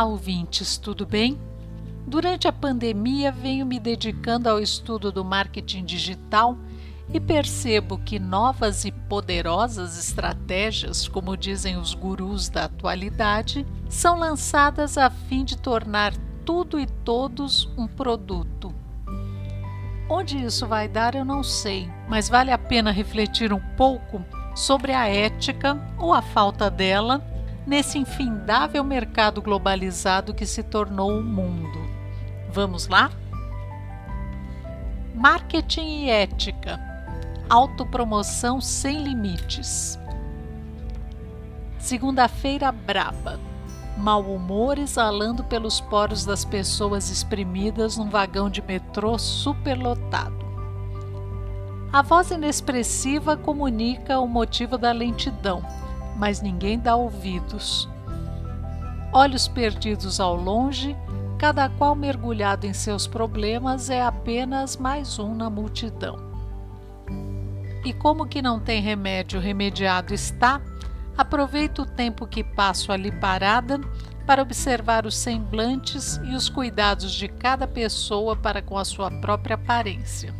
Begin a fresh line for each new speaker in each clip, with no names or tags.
Olá, ouvintes, tudo bem? Durante a pandemia, venho me dedicando ao estudo do marketing digital e percebo que novas e poderosas estratégias, como dizem os gurus da atualidade, são lançadas a fim de tornar tudo e todos um produto. Onde isso vai dar, eu não sei, mas vale a pena refletir um pouco sobre a ética ou a falta dela nesse infindável mercado globalizado que se tornou o mundo. Vamos lá? Marketing e ética. Autopromoção sem limites. Segunda-feira braba. Mau humor exalando pelos poros das pessoas espremidas num vagão de metrô superlotado. A voz inexpressiva comunica o motivo da lentidão mas ninguém dá ouvidos. Olhos perdidos ao longe, cada qual mergulhado em seus problemas é apenas mais um na multidão. E como que não tem remédio remediado está, aproveito o tempo que passo ali parada para observar os semblantes e os cuidados de cada pessoa para com a sua própria aparência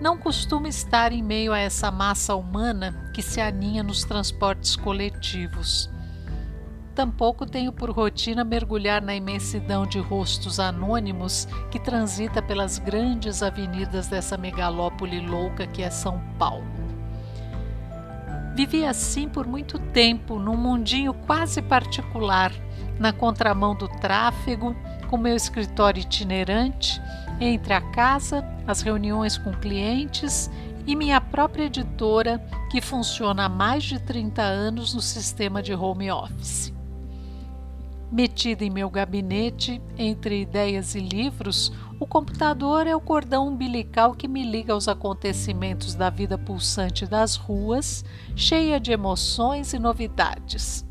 não costumo estar em meio a essa massa humana que se aninha nos transportes coletivos. Tampouco tenho por rotina mergulhar na imensidão de rostos anônimos que transita pelas grandes avenidas dessa megalópole louca que é São Paulo. Vivi assim por muito tempo, num mundinho quase particular, na contramão do tráfego, com meu escritório itinerante entre a casa, as reuniões com clientes e minha própria editora, que funciona há mais de 30 anos no sistema de home office. Metida em meu gabinete, entre ideias e livros, o computador é o cordão umbilical que me liga aos acontecimentos da vida pulsante das ruas, cheia de emoções e novidades.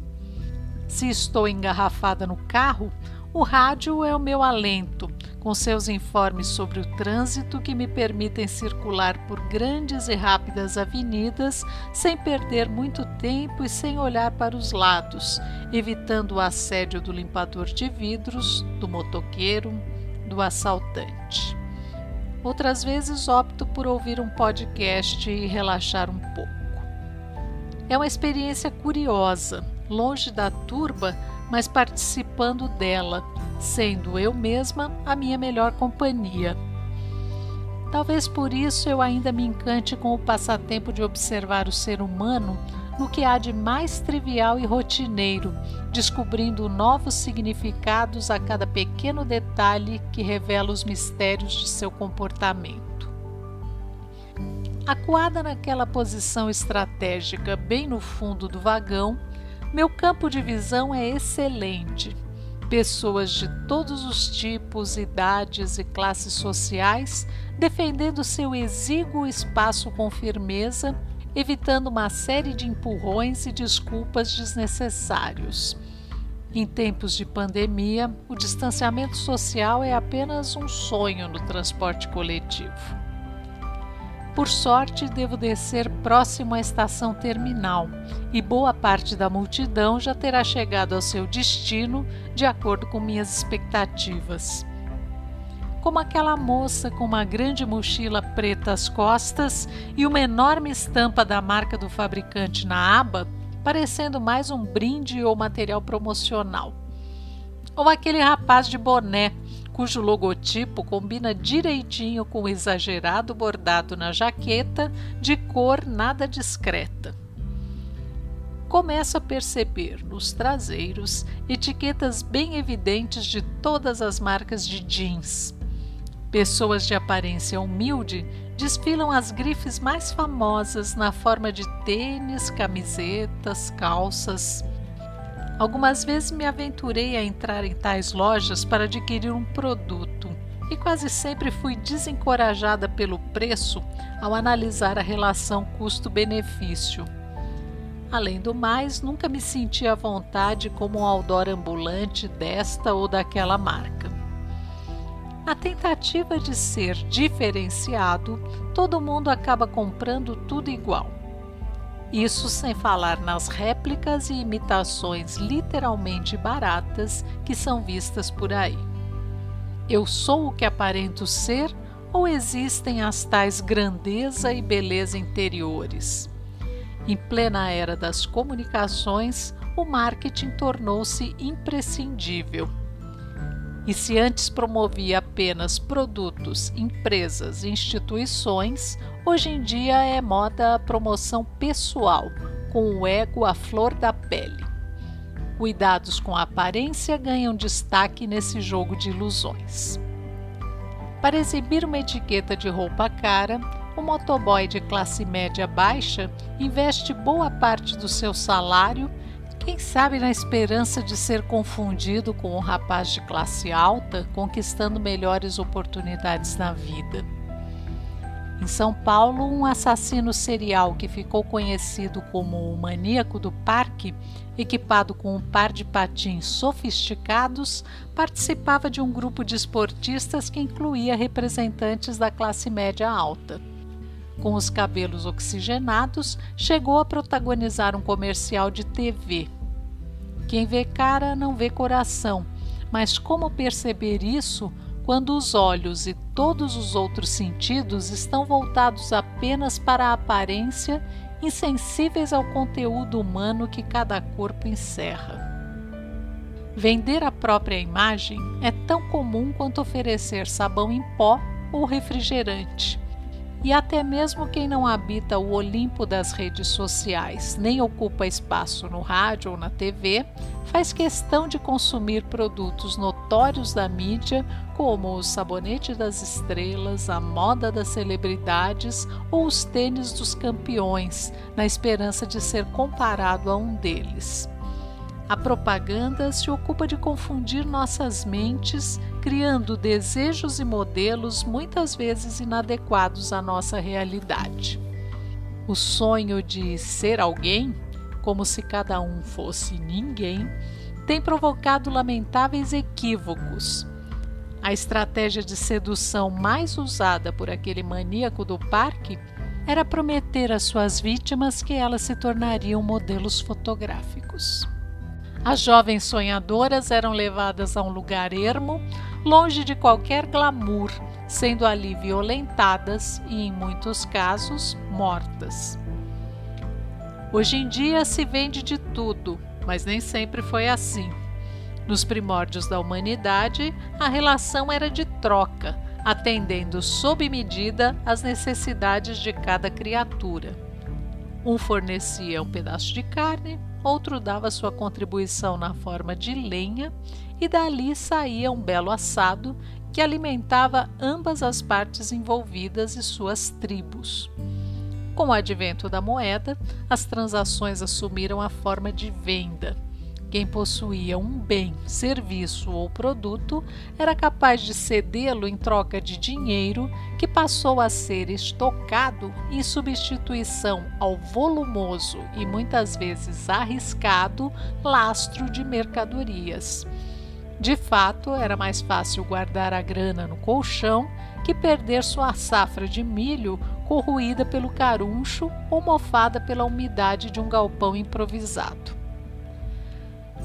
Se estou engarrafada no carro, o rádio é o meu alento, com seus informes sobre o trânsito que me permitem circular por grandes e rápidas avenidas sem perder muito tempo e sem olhar para os lados, evitando o assédio do limpador de vidros, do motoqueiro, do assaltante. Outras vezes opto por ouvir um podcast e relaxar um pouco. É uma experiência curiosa, longe da turba, mas participando dela sendo eu mesma a minha melhor companhia. Talvez por isso eu ainda me encante com o passatempo de observar o ser humano no que há de mais trivial e rotineiro, descobrindo novos significados a cada pequeno detalhe que revela os mistérios de seu comportamento. Acuada naquela posição estratégica bem no fundo do vagão, meu campo de visão é excelente pessoas de todos os tipos, idades e classes sociais defendendo seu exíguo espaço com firmeza, evitando uma série de empurrões e desculpas desnecessários. Em tempos de pandemia, o distanciamento social é apenas um sonho no transporte coletivo. Por sorte, devo descer próximo à estação terminal e boa parte da multidão já terá chegado ao seu destino de acordo com minhas expectativas. Como aquela moça com uma grande mochila preta às costas e uma enorme estampa da marca do fabricante na aba, parecendo mais um brinde ou material promocional. Ou aquele rapaz de boné cujo logotipo combina direitinho com o exagerado bordado na jaqueta de cor nada discreta. Começo a perceber nos traseiros etiquetas bem evidentes de todas as marcas de jeans. Pessoas de aparência humilde desfilam as grifes mais famosas na forma de tênis, camisetas, calças. Algumas vezes me aventurei a entrar em tais lojas para adquirir um produto e quase sempre fui desencorajada pelo preço ao analisar a relação custo-benefício. Além do mais, nunca me senti à vontade como um outdoor ambulante desta ou daquela marca. Na tentativa de ser diferenciado, todo mundo acaba comprando tudo igual. Isso sem falar nas réplicas e imitações literalmente baratas que são vistas por aí. Eu sou o que aparento ser ou existem as tais grandeza e beleza interiores? Em plena era das comunicações, o marketing tornou-se imprescindível. E se antes promovia apenas produtos, empresas e instituições, Hoje em dia é moda a promoção pessoal, com o ego à flor da pele. Cuidados com a aparência ganham destaque nesse jogo de ilusões. Para exibir uma etiqueta de roupa cara, o motoboy de classe média baixa investe boa parte do seu salário, quem sabe na esperança de ser confundido com um rapaz de classe alta conquistando melhores oportunidades na vida. Em São Paulo, um assassino serial que ficou conhecido como o maníaco do parque, equipado com um par de patins sofisticados, participava de um grupo de esportistas que incluía representantes da classe média alta. Com os cabelos oxigenados, chegou a protagonizar um comercial de TV. Quem vê cara não vê coração, mas como perceber isso quando os olhos e todos os outros sentidos estão voltados apenas para a aparência, insensíveis ao conteúdo humano que cada corpo encerra. Vender a própria imagem é tão comum quanto oferecer sabão em pó ou refrigerante. E até mesmo quem não habita o Olimpo das redes sociais, nem ocupa espaço no rádio ou na TV, faz questão de consumir produtos notórios da mídia, como o sabonete das estrelas, a moda das celebridades ou os tênis dos campeões, na esperança de ser comparado a um deles. A propaganda se ocupa de confundir nossas mentes, criando desejos e modelos muitas vezes inadequados à nossa realidade. O sonho de ser alguém, como se cada um fosse ninguém, tem provocado lamentáveis equívocos. A estratégia de sedução mais usada por aquele maníaco do parque era prometer às suas vítimas que elas se tornariam modelos fotográficos. As jovens sonhadoras eram levadas a um lugar ermo, longe de qualquer glamour, sendo ali violentadas e, em muitos casos, mortas. Hoje em dia se vende de tudo, mas nem sempre foi assim. Nos primórdios da humanidade, a relação era de troca, atendendo sob medida às necessidades de cada criatura. Um fornecia um pedaço de carne, outro dava sua contribuição na forma de lenha, e dali saía um belo assado que alimentava ambas as partes envolvidas e suas tribos. Com o advento da moeda, as transações assumiram a forma de venda quem possuía um bem, serviço ou produto era capaz de cedê-lo em troca de dinheiro que passou a ser estocado em substituição ao volumoso e muitas vezes arriscado lastro de mercadorias. De fato, era mais fácil guardar a grana no colchão que perder sua safra de milho corroída pelo caruncho ou mofada pela umidade de um galpão improvisado.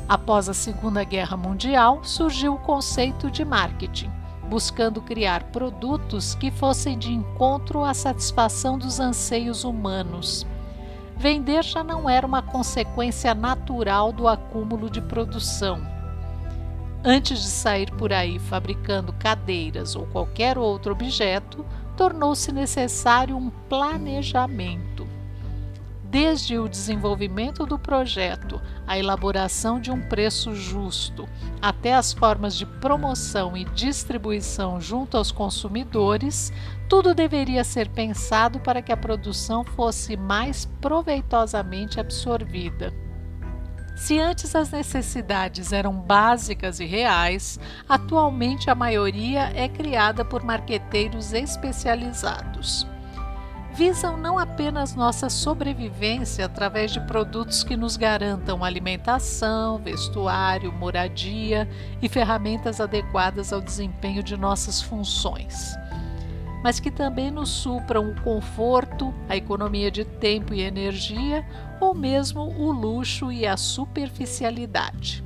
Após a Segunda Guerra Mundial, surgiu o conceito de marketing, buscando criar produtos que fossem de encontro à satisfação dos anseios humanos. Vender já não era uma consequência natural do acúmulo de produção. Antes de sair por aí fabricando cadeiras ou qualquer outro objeto, tornou-se necessário um planejamento desde o desenvolvimento do projeto, a elaboração de um preço justo, até as formas de promoção e distribuição junto aos consumidores, tudo deveria ser pensado para que a produção fosse mais proveitosamente absorvida. Se antes as necessidades eram básicas e reais, atualmente a maioria é criada por marqueteiros especializados. Visam não apenas nossa sobrevivência através de produtos que nos garantam alimentação, vestuário, moradia e ferramentas adequadas ao desempenho de nossas funções mas que também nos supram o conforto, a economia de tempo e energia ou mesmo o luxo e a superficialidade.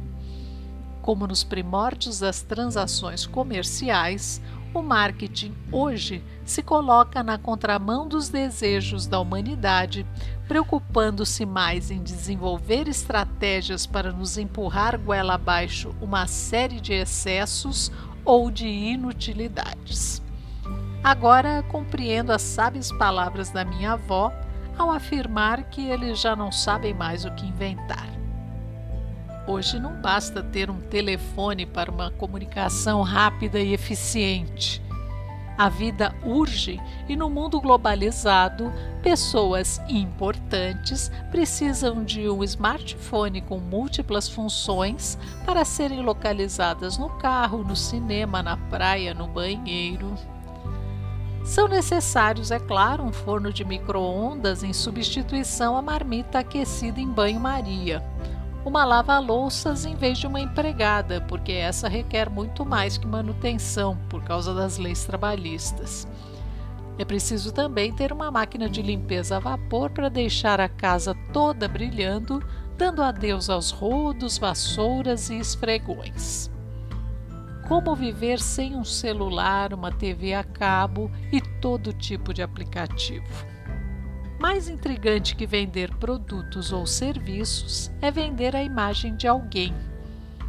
Como nos primórdios das transações comerciais, o marketing hoje se coloca na contramão dos desejos da humanidade, preocupando-se mais em desenvolver estratégias para nos empurrar goela abaixo uma série de excessos ou de inutilidades. Agora compreendo as sábias palavras da minha avó ao afirmar que eles já não sabem mais o que inventar. Hoje não basta ter um telefone para uma comunicação rápida e eficiente. A vida urge e no mundo globalizado, pessoas importantes precisam de um smartphone com múltiplas funções para serem localizadas no carro, no cinema, na praia, no banheiro. São necessários, é claro, um forno de micro-ondas em substituição à marmita aquecida em banho-maria. Uma lava-louças em vez de uma empregada, porque essa requer muito mais que manutenção por causa das leis trabalhistas. É preciso também ter uma máquina de limpeza a vapor para deixar a casa toda brilhando, dando adeus aos rodos, vassouras e esfregões. Como viver sem um celular, uma TV a cabo e todo tipo de aplicativo. Mais intrigante que vender produtos ou serviços é vender a imagem de alguém.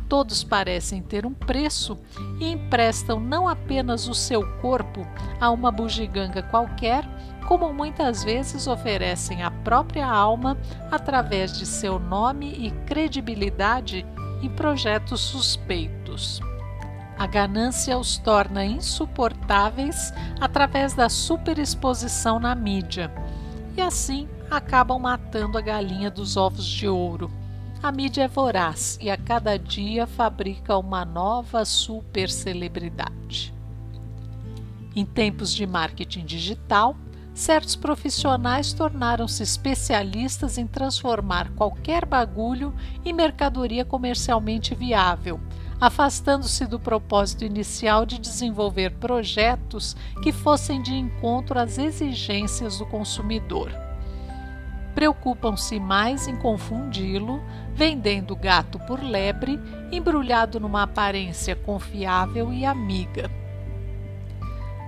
Todos parecem ter um preço e emprestam não apenas o seu corpo a uma bugiganga qualquer, como muitas vezes oferecem a própria alma através de seu nome e credibilidade em projetos suspeitos. A ganância os torna insuportáveis através da superexposição na mídia e assim acabam matando a galinha dos ovos de ouro. A mídia é voraz e a cada dia fabrica uma nova supercelebridade. Em tempos de marketing digital, certos profissionais tornaram-se especialistas em transformar qualquer bagulho em mercadoria comercialmente viável afastando-se do propósito inicial de desenvolver projetos que fossem de encontro às exigências do consumidor. Preocupam-se mais em confundi-lo, vendendo gato por lebre, embrulhado numa aparência confiável e amiga.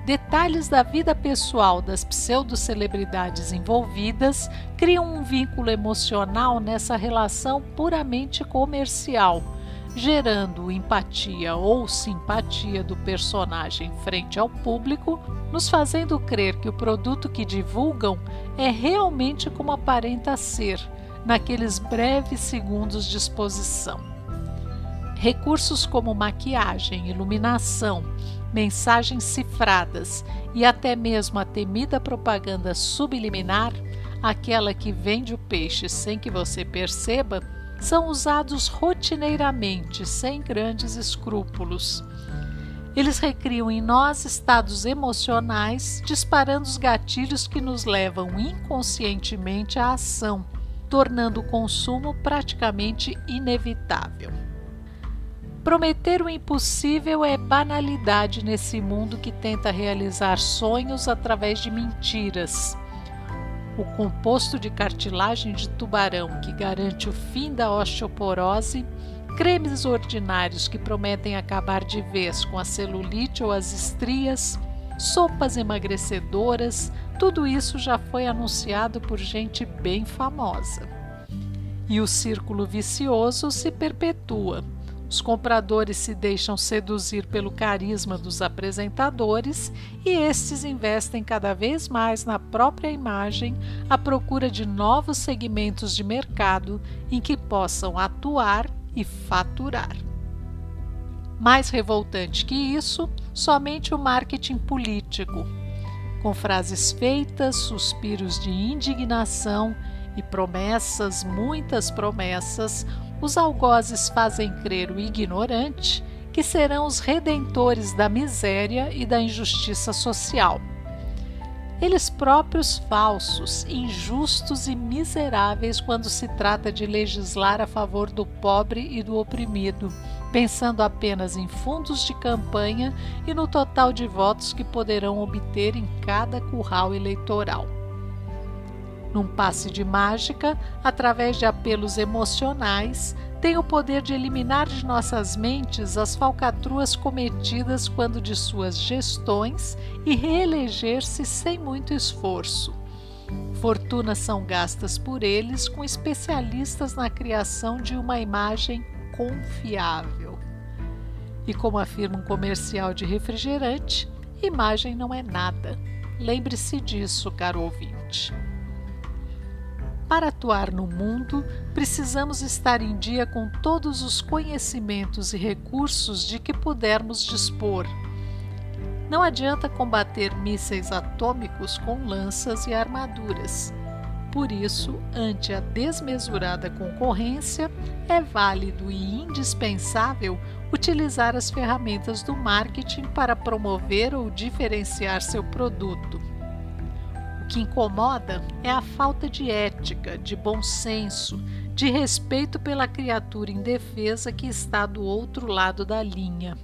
Detalhes da vida pessoal das pseudo-celebridades envolvidas criam um vínculo emocional nessa relação puramente comercial gerando empatia ou simpatia do personagem frente ao público, nos fazendo crer que o produto que divulgam é realmente como aparenta ser, naqueles breves segundos de exposição. Recursos como maquiagem, iluminação, mensagens cifradas e até mesmo a temida propaganda subliminar, aquela que vende o peixe sem que você perceba, são usados rotineiramente, sem grandes escrúpulos. Eles recriam em nós estados emocionais, disparando os gatilhos que nos levam inconscientemente à ação, tornando o consumo praticamente inevitável. Prometer o impossível é banalidade nesse mundo que tenta realizar sonhos através de mentiras o composto de cartilagem de tubarão que garante o fim da osteoporose, cremes ordinários que prometem acabar de vez com a celulite ou as estrias, sopas emagrecedoras, tudo isso já foi anunciado por gente bem famosa. E o círculo vicioso se perpetua os compradores se deixam seduzir pelo carisma dos apresentadores e estes investem cada vez mais na própria imagem à procura de novos segmentos de mercado em que possam atuar e faturar. Mais revoltante que isso, somente o marketing político, com frases feitas, suspiros de indignação e promessas, muitas promessas, os algozes fazem crer o ignorante que serão os redentores da miséria e da injustiça social. Eles próprios falsos, injustos e miseráveis quando se trata de legislar a favor do pobre e do oprimido, pensando apenas em fundos de campanha e no total de votos que poderão obter em cada curral eleitoral. Num passe de mágica, através de apelos emocionais, tem o poder de eliminar de nossas mentes as falcatruas cometidas quando de suas gestões e reeleger-se sem muito esforço. Fortunas são gastas por eles com especialistas na criação de uma imagem confiável. E como afirma um comercial de refrigerante, imagem não é nada. Lembre-se disso, caro ouvinte. Para atuar no mundo, precisamos estar em dia com todos os conhecimentos e recursos de que pudermos dispor. Não adianta combater mísseis atômicos com lanças e armaduras. Por isso, ante a desmesurada concorrência, é válido e indispensável utilizar as ferramentas do marketing para promover ou diferenciar seu produto que incomoda é a falta de ética, de bom senso, de respeito pela criatura indefesa que está do outro lado da linha.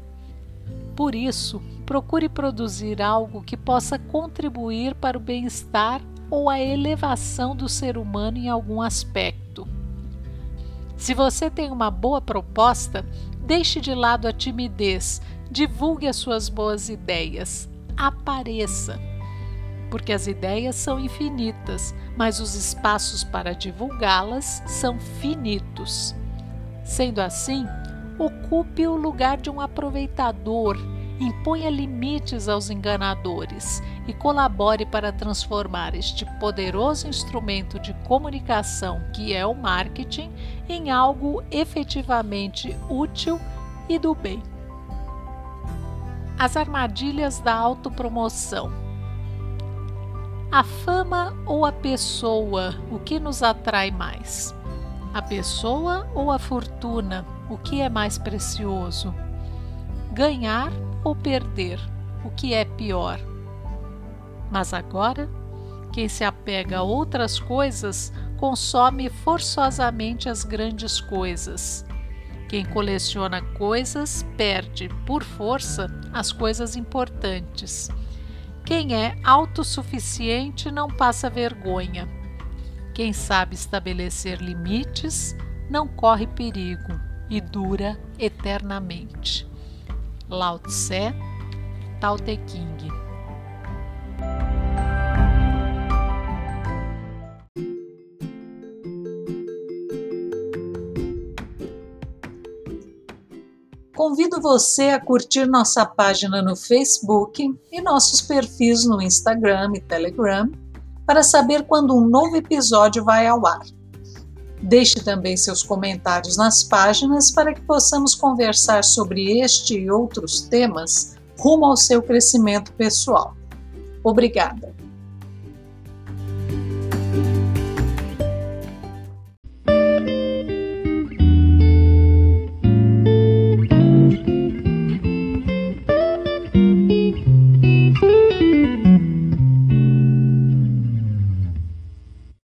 Por isso, procure produzir algo que possa contribuir para o bem-estar ou a elevação do ser humano em algum aspecto. Se você tem uma boa proposta, deixe de lado a timidez, divulgue as suas boas ideias, apareça porque as ideias são infinitas, mas os espaços para divulgá-las são finitos. Sendo assim, ocupe o lugar de um aproveitador, imponha limites aos enganadores e colabore para transformar este poderoso instrumento de comunicação que é o marketing em algo efetivamente útil e do bem. As armadilhas da autopromoção. A fama ou a pessoa, o que nos atrai mais? A pessoa ou a fortuna, o que é mais precioso? Ganhar ou perder, o que é pior? Mas agora, quem se apega a outras coisas consome forçosamente as grandes coisas. Quem coleciona coisas perde, por força, as coisas importantes. Quem é autossuficiente não passa vergonha. Quem sabe estabelecer limites não corre perigo e dura eternamente. Lao Tse, Tao Te King.
Convido você a curtir nossa página no Facebook e nossos perfis no Instagram e Telegram para saber quando um novo episódio vai ao ar. Deixe também seus comentários nas páginas para que possamos conversar sobre este e outros temas rumo ao seu crescimento pessoal. Obrigada!